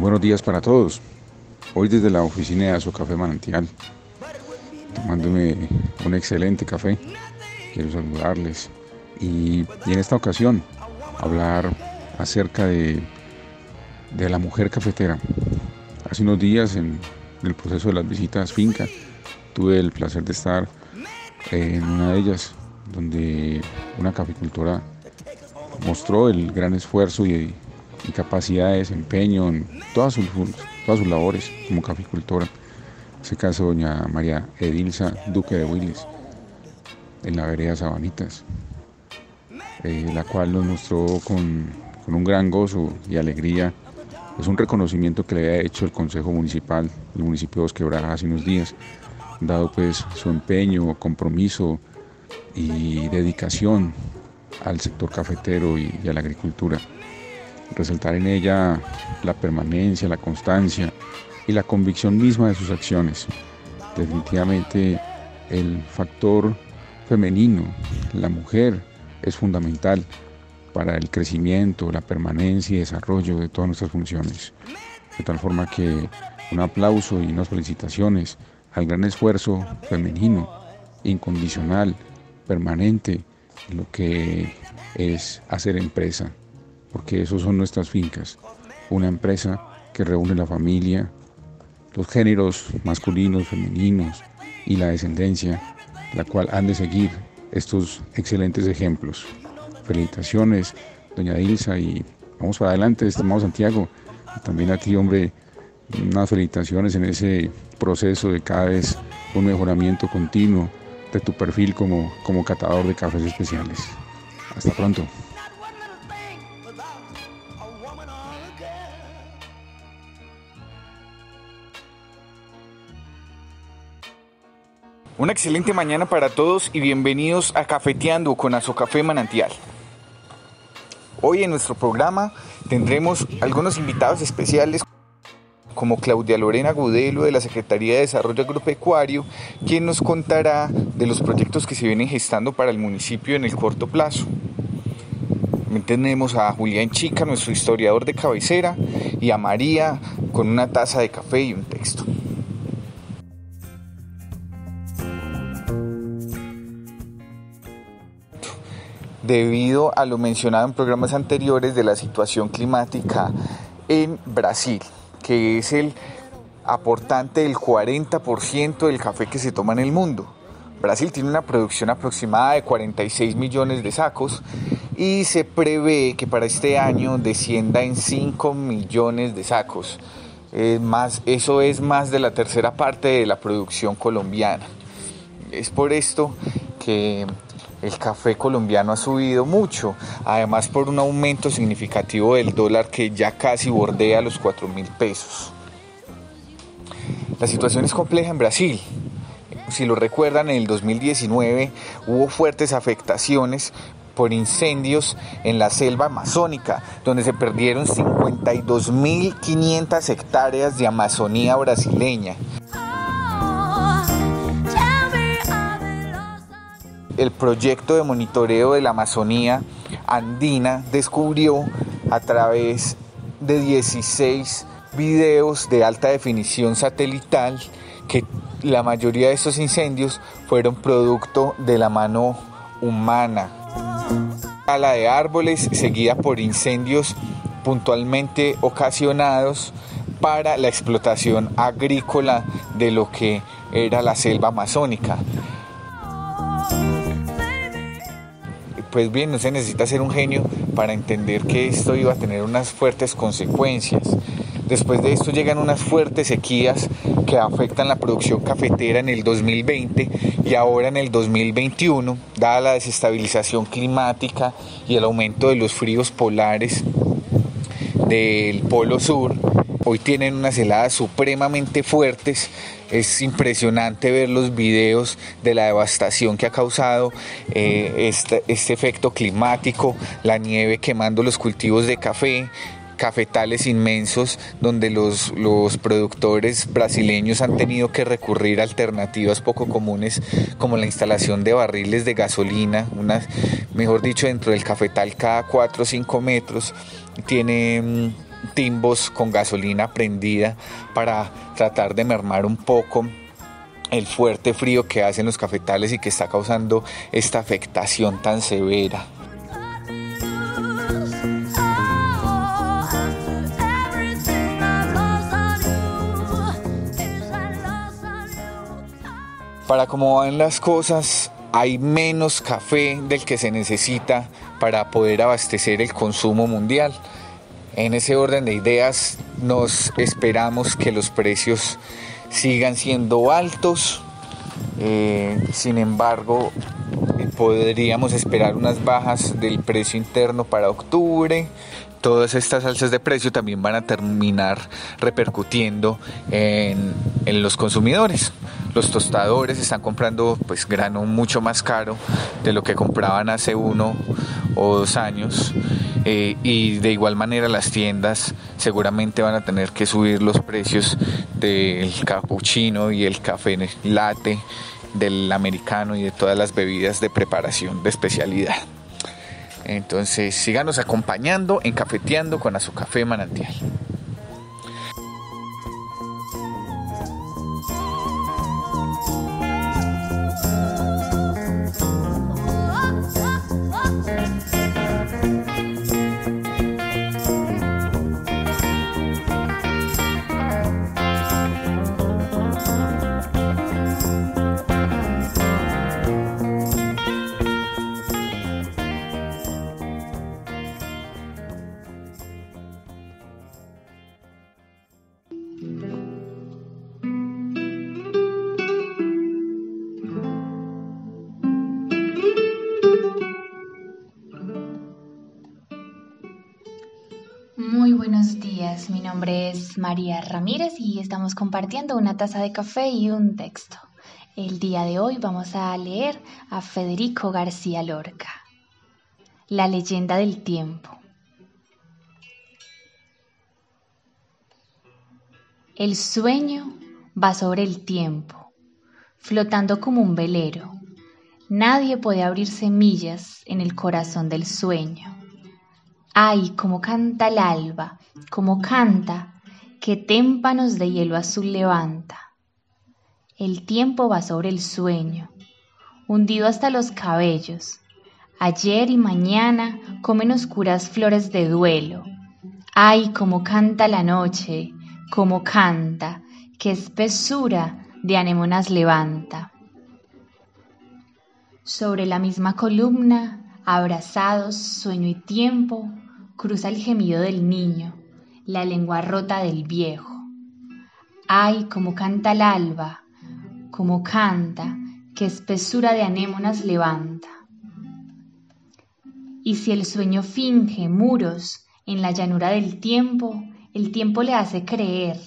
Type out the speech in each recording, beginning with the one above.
Buenos días para todos. Hoy desde la oficina de Aso Café Manantial, tomándome un excelente café. Quiero saludarles y, y en esta ocasión hablar acerca de, de la mujer cafetera. Hace unos días en el proceso de las visitas finca tuve el placer de estar en una de ellas donde una caficultora mostró el gran esfuerzo y, capacidad de en todas sus, todas sus labores como caficultora. En este caso, doña María Edilza Duque de Willis, en la vereda Sabanitas, eh, la cual nos mostró con, con, un gran gozo y alegría es un reconocimiento que le había hecho el Consejo Municipal del municipio de Bosquebraja hace unos días, dado pues su empeño, compromiso y dedicación al sector cafetero y, a la agricultura. Resaltar en ella la permanencia, la constancia y la convicción misma de sus acciones. Definitivamente el factor femenino, la mujer, es fundamental para el crecimiento, la permanencia y desarrollo de todas nuestras funciones. De tal forma que un aplauso y unas felicitaciones al gran esfuerzo femenino, incondicional, permanente, en lo que es hacer empresa, porque eso son nuestras fincas, una empresa que reúne la familia, los géneros masculinos, femeninos y la descendencia, la cual han de seguir estos excelentes ejemplos. Felicitaciones, doña Ilsa, y vamos para adelante, estimado Santiago. también a ti, hombre, unas felicitaciones en ese proceso de cada vez un mejoramiento continuo de tu perfil como, como catador de cafés especiales. Hasta pronto. Una excelente mañana para todos y bienvenidos a Cafeteando con Azocafé Manantial. Hoy en nuestro programa tendremos algunos invitados especiales como Claudia Lorena Gudelo de la Secretaría de Desarrollo Agropecuario, quien nos contará de los proyectos que se vienen gestando para el municipio en el corto plazo. También tenemos a Julián Chica, nuestro historiador de cabecera, y a María con una taza de café y un texto. Debido a lo mencionado en programas anteriores de la situación climática en Brasil, que es el aportante del 40% del café que se toma en el mundo. Brasil tiene una producción aproximada de 46 millones de sacos y se prevé que para este año descienda en 5 millones de sacos. más, eso es más de la tercera parte de la producción colombiana. Es por esto que el café colombiano ha subido mucho, además por un aumento significativo del dólar que ya casi bordea los 4 mil pesos. La situación es compleja en Brasil. Si lo recuerdan, en el 2019 hubo fuertes afectaciones por incendios en la selva amazónica, donde se perdieron 52.500 hectáreas de Amazonía brasileña. El proyecto de monitoreo de la Amazonía andina descubrió a través de 16 videos de alta definición satelital que la mayoría de estos incendios fueron producto de la mano humana. La de árboles seguida por incendios puntualmente ocasionados para la explotación agrícola de lo que era la selva amazónica. Pues bien, no se necesita ser un genio para entender que esto iba a tener unas fuertes consecuencias. Después de esto llegan unas fuertes sequías que afectan la producción cafetera en el 2020 y ahora en el 2021, dada la desestabilización climática y el aumento de los fríos polares del Polo Sur. Hoy tienen unas heladas supremamente fuertes es impresionante ver los videos de la devastación que ha causado eh, este, este efecto climático, la nieve quemando los cultivos de café, cafetales inmensos donde los, los, productores brasileños han tenido que recurrir a alternativas poco comunes como la instalación de barriles de gasolina, mejor dicho, dentro del cafetal cada 4 o 5 metros tiene mm, timbos con gasolina prendida para tratar de mermar un poco el fuerte frío que hacen los cafetales y que está causando esta afectación tan severa. Para cómo van las cosas, hay menos café del que se necesita para poder abastecer el consumo mundial. En ese orden de ideas, nos esperamos que los precios sigan siendo altos. Eh, sin embargo, podríamos esperar unas bajas del precio interno para octubre todas estas alzas de precio también van a terminar repercutiendo en, los consumidores. Los tostadores están comprando pues grano mucho más caro de lo que compraban hace uno o dos años eh, y de igual manera las tiendas seguramente van a tener que subir los precios del cappuccino y el café latte del americano y de todas las bebidas de preparación de especialidad. Entonces síganos acompañando en Cafeteando con Azucafé Manantial. María Ramírez y estamos compartiendo una taza de café y un texto. El día de hoy vamos a leer a Federico García Lorca. La leyenda del tiempo. El sueño va sobre el tiempo, flotando como un velero. Nadie puede abrir semillas en el corazón del sueño. Ay, cómo canta el alba, cómo canta que témpanos de hielo azul levanta. El tiempo va sobre el sueño, hundido hasta los cabellos. Ayer y mañana comen oscuras flores de duelo. Ay, cómo canta la noche, cómo canta, qué espesura de anémonas levanta. Sobre la misma columna, abrazados, sueño y tiempo, cruza el gemido del niño la lengua rota del viejo. Ay, cómo canta el alba, cómo canta, qué espesura de anémonas levanta. Y si el sueño finge muros en la llanura del tiempo, el tiempo le hace creer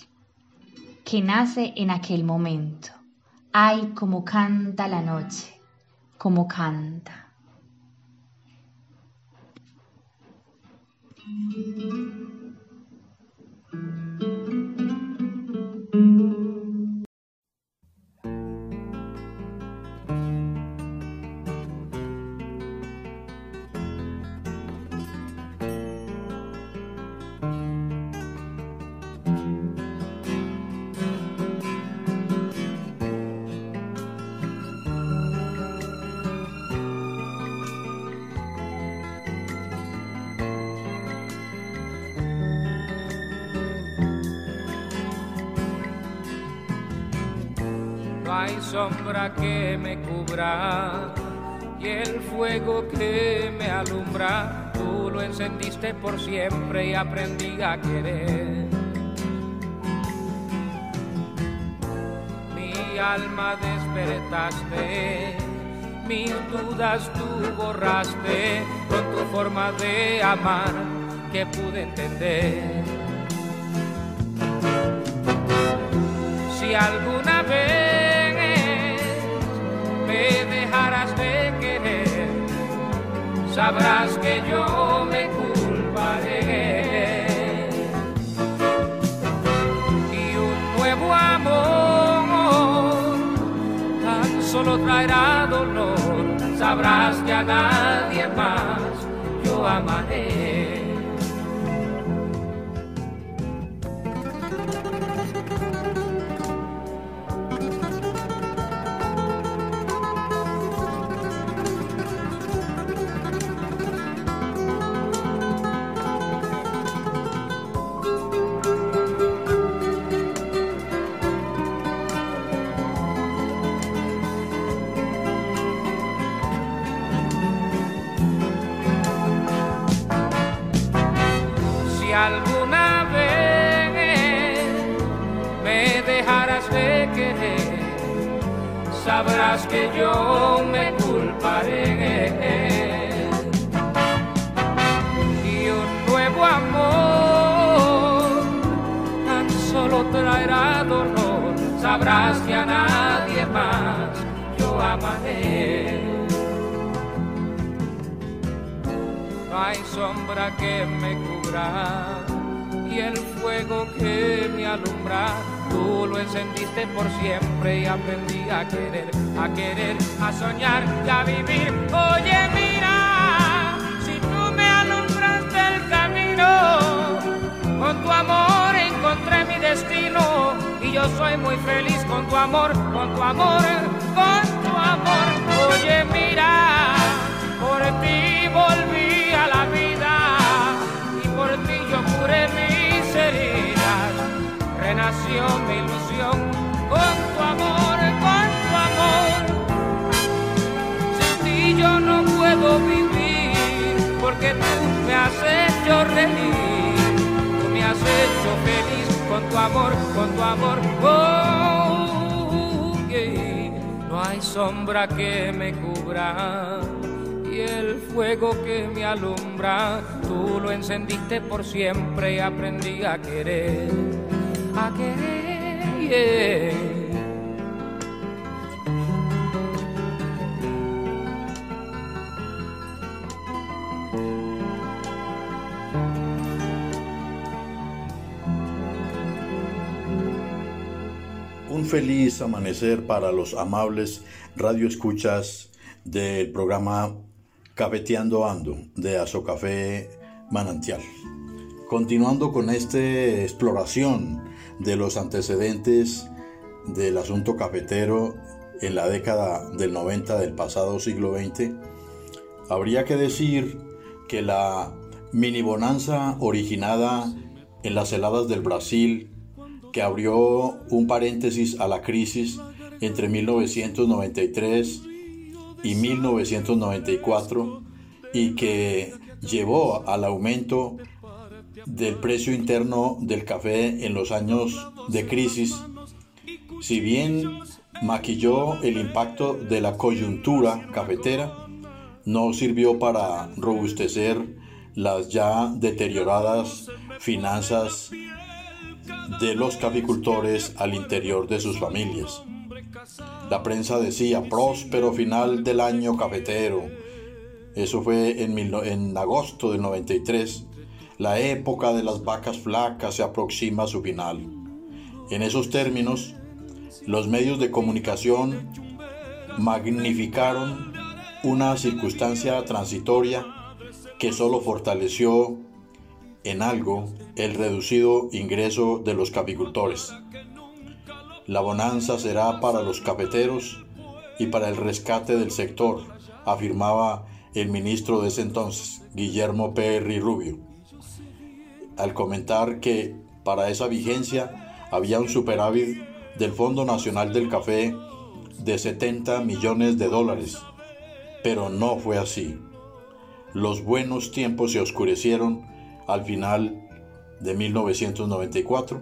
que nace en aquel momento. Ay, cómo canta la noche, cómo canta. Thank you. Hay sombra que me cubra y el fuego que me alumbra, tú lo encendiste por siempre y aprendí a querer. Mi alma despertaste, mis dudas tú borraste con tu forma de amar que pude entender. Si alguna sabrás que yo me culparé. Y un nuevo amor tan solo traerá dolor, sabrás que a nadie más yo amaré. Sabrás que yo me culparé. Y un nuevo amor tan solo traerá dolor, sabrás que a nadie más yo amaré. Hay sombra que me cubra y el fuego que me alumbra Tú lo encendiste por siempre y aprendí a querer, a querer, a soñar y a vivir. Oye, mira, si tú me alumbras el camino, con tu amor encontré mi destino y yo soy muy feliz con tu amor, con tu amor, con tu amor. Oye, mira, por ti volví renació mi ilusión con tu amor, con tu amor. Sin ti yo no puedo vivir porque tú me has hecho reír, tú me has hecho feliz con tu amor, con tu amor. Oh, No hay sombra que me cubra y el fuego que me alumbra, tú lo encendiste por siempre y aprendí a querer Un feliz amanecer para los amables radioescuchas del programa Cafeteando Ando de Azocafé Manantial. Continuando con esta exploración de los antecedentes del asunto cafetero en la década del 90 del pasado siglo XX, habría que decir que la mini bonanza originada en las heladas del Brasil, que abrió un paréntesis a la crisis entre 1993 y 1994 y que llevó al aumento del precio interno del café en los años de crisis, si bien maquilló el impacto de la coyuntura cafetera, no sirvió para robustecer las ya deterioradas finanzas de los caficultores al interior de sus familias. La prensa decía próspero final del año cafetero. Eso fue en, en agosto del 93 la época de las vacas flacas se aproxima a su final. En esos términos, los medios de comunicación magnificaron una circunstancia transitoria que solo fortaleció en algo el reducido ingreso de los capicultores. La bonanza será para los cafeteros y para el rescate del sector, afirmaba el ministro de ese entonces, Guillermo Perry Rubio al comentar que para esa vigencia había un superávit del Fondo Nacional del Café de 70 millones de dólares. Pero no fue así. Los buenos tiempos se oscurecieron al final de 1994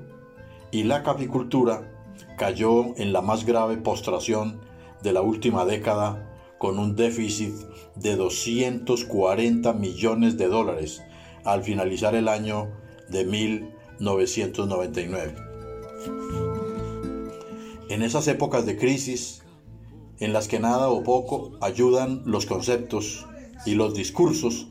y la caficultura cayó en la más grave postración de la última década con un déficit de 240 millones de dólares al finalizar el año de 1999. En esas épocas de crisis, en las que nada o poco ayudan los conceptos y los discursos,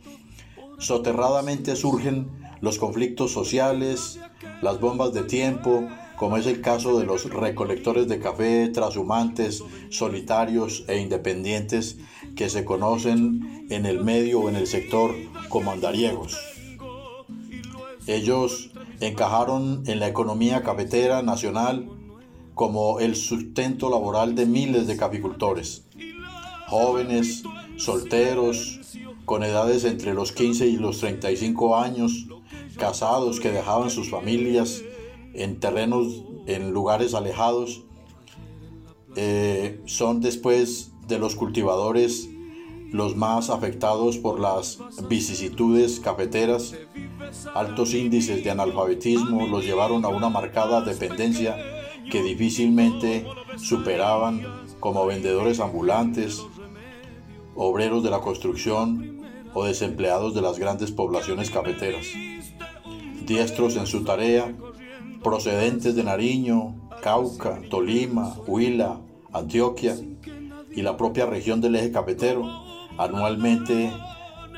soterradamente surgen los conflictos sociales, las bombas de tiempo, como es el caso de los recolectores de café trashumantes, solitarios e independientes que se conocen en el medio o en el sector como andariegos. Ellos encajaron en la economía cafetera nacional como el sustento laboral de miles de caficultores, jóvenes, solteros, con edades entre los 15 y los 35 años, casados que dejaban sus familias en terrenos, en lugares alejados, eh, son después de los cultivadores los más afectados por las vicisitudes cafeteras. Altos índices de analfabetismo los llevaron a una marcada dependencia que difícilmente superaban como vendedores ambulantes, obreros de la construcción o desempleados de las grandes poblaciones cafeteras. Diestros en su tarea, procedentes de Nariño, Cauca, Tolima, Huila, Antioquia y la propia región del eje cafetero, anualmente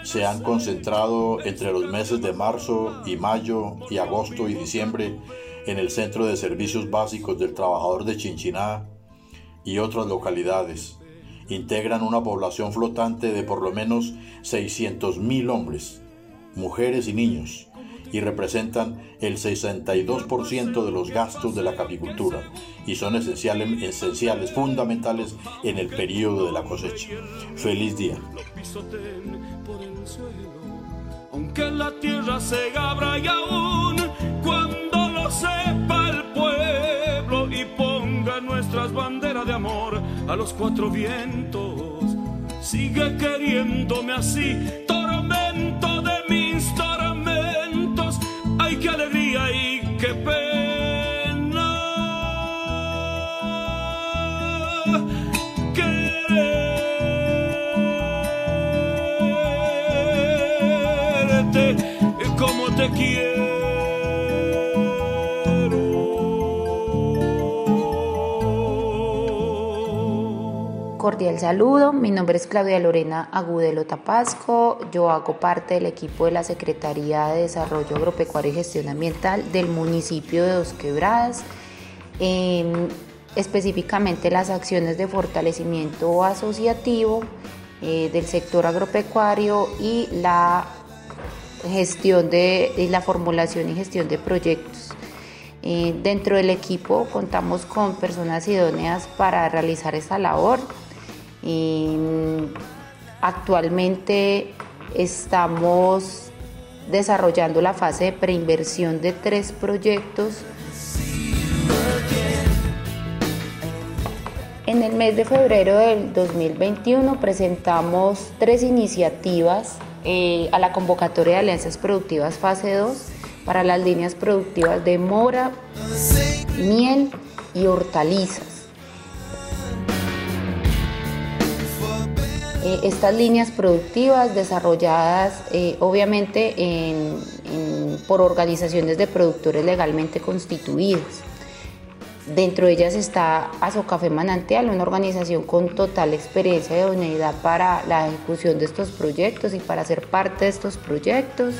se han concentrado entre los meses de marzo y mayo y agosto y diciembre en el Centro de Servicios Básicos del Trabajador de Chinchiná y otras localidades. Integran una población flotante de por lo menos 600.000 hombres, mujeres y niños, y representan el 62% de los gastos de la capicultura y son esenciales, esenciales, fundamentales en el periodo de la cosecha. Feliz día. Aunque la tierra se abra y aún cuando lo sepa el pueblo y ponga nuestras banderas de amor a los cuatro vientos, sigue queriéndome así, tormento de mis tormentos, Cordial saludo, mi nombre es Claudia Lorena Agudelo Tapasco, yo hago parte del equipo de la Secretaría de Desarrollo Agropecuario y Gestión Ambiental del municipio de Dos Quebradas. Eh, específicamente las acciones de fortalecimiento asociativo eh, del sector agropecuario y la gestión de la formulación y gestión de proyectos. Eh, dentro del equipo contamos con personas idóneas para realizar esta labor. Eh, actualmente estamos desarrollando la fase de preinversión de tres proyectos En el mes de febrero del 2021 presentamos tres iniciativas eh, a la convocatoria de Alianzas Productivas Fase 2 para las líneas productivas de mora, miel y hortalizas. Eh, estas líneas productivas desarrolladas eh, obviamente en, en, por organizaciones de productores legalmente constituidos. Dentro de ellas está Azocafé Manantial, una organización con total experiencia y idoneidad para la ejecución de estos proyectos y para ser parte de estos proyectos.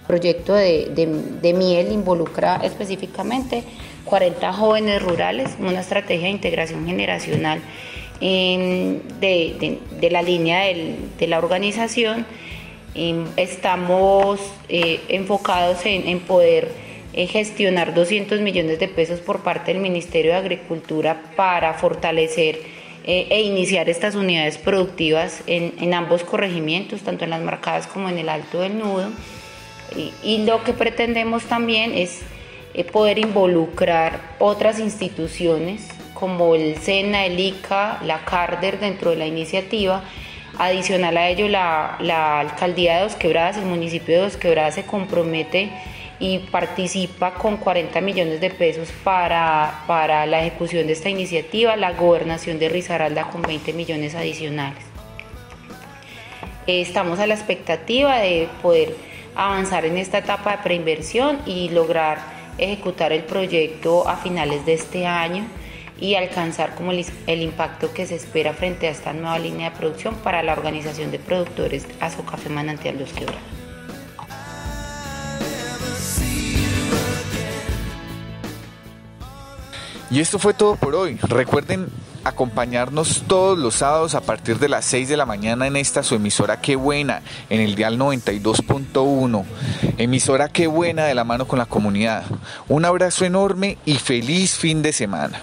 El proyecto de, de, de, miel involucra específicamente 40 jóvenes rurales, una estrategia de integración generacional de, de, de la línea de la organización estamos eh, enfocados en, poder eh, gestionar 200 millones de pesos por parte del Ministerio de Agricultura para fortalecer eh, e iniciar estas unidades productivas en, en, ambos corregimientos, tanto en las marcadas como en el Alto del Nudo. Y, y lo que pretendemos también es poder involucrar otras instituciones como el SENA, el ICA, la CARDER dentro de la iniciativa Adicional a ello, la, alcaldía de Dos Quebradas, el municipio de Dos Quebradas se compromete y participa con 40 millones de pesos para, para la ejecución de esta iniciativa, la gobernación de Risaralda con 20 millones adicionales. Estamos a la expectativa de poder avanzar en esta etapa de preinversión y lograr ejecutar el proyecto a finales de este año y alcanzar como el, impacto que se espera frente a esta nueva línea de producción para la organización de productores Azocafé Manantial Los Quebrados. Y esto fue todo por hoy. Recuerden acompañarnos todos los sábados a partir de las 6 de la mañana en esta su emisora Qué Buena, en el Dial 92.1. Emisora Qué Buena de la mano con la comunidad. Un abrazo enorme y feliz fin de semana.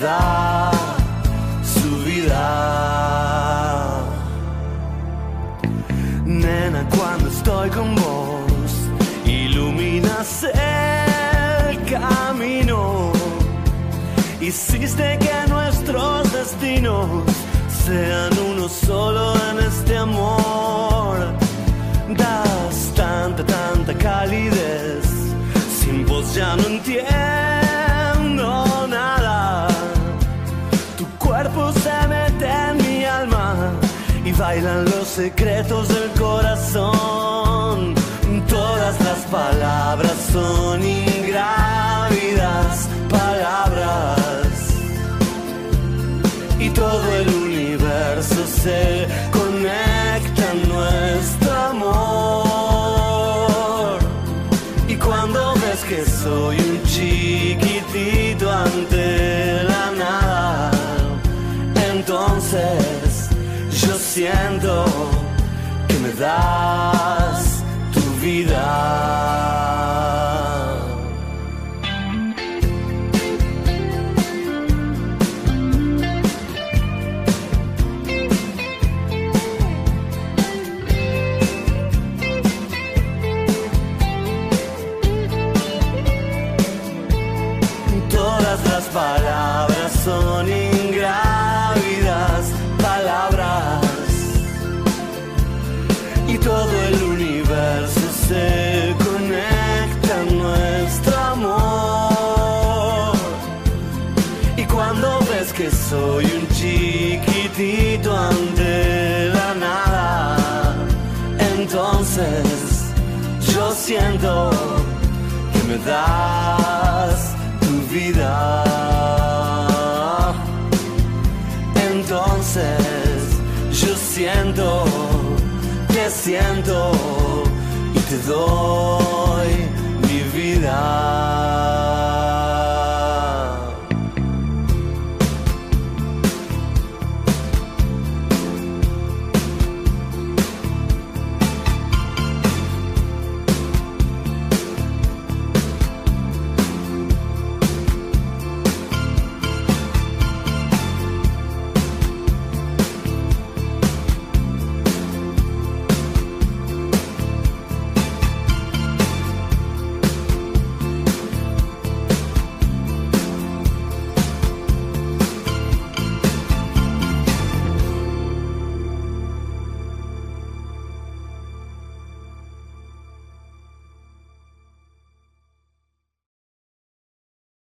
da su vida. Nena, cuando estoy con vos, iluminas el camino. Hiciste que nuestros destinos sean uno solo en este amor. Das tanta, tanta calidez. Sin vos ya no entiendo bailan los secretos del corazón. Todas las palabras son yo siento que me das tu vida. Todas las palabras soy un chiquitito ante la nada. Entonces yo siento que me das tu vida. Entonces yo siento que siento y te doy mi vida.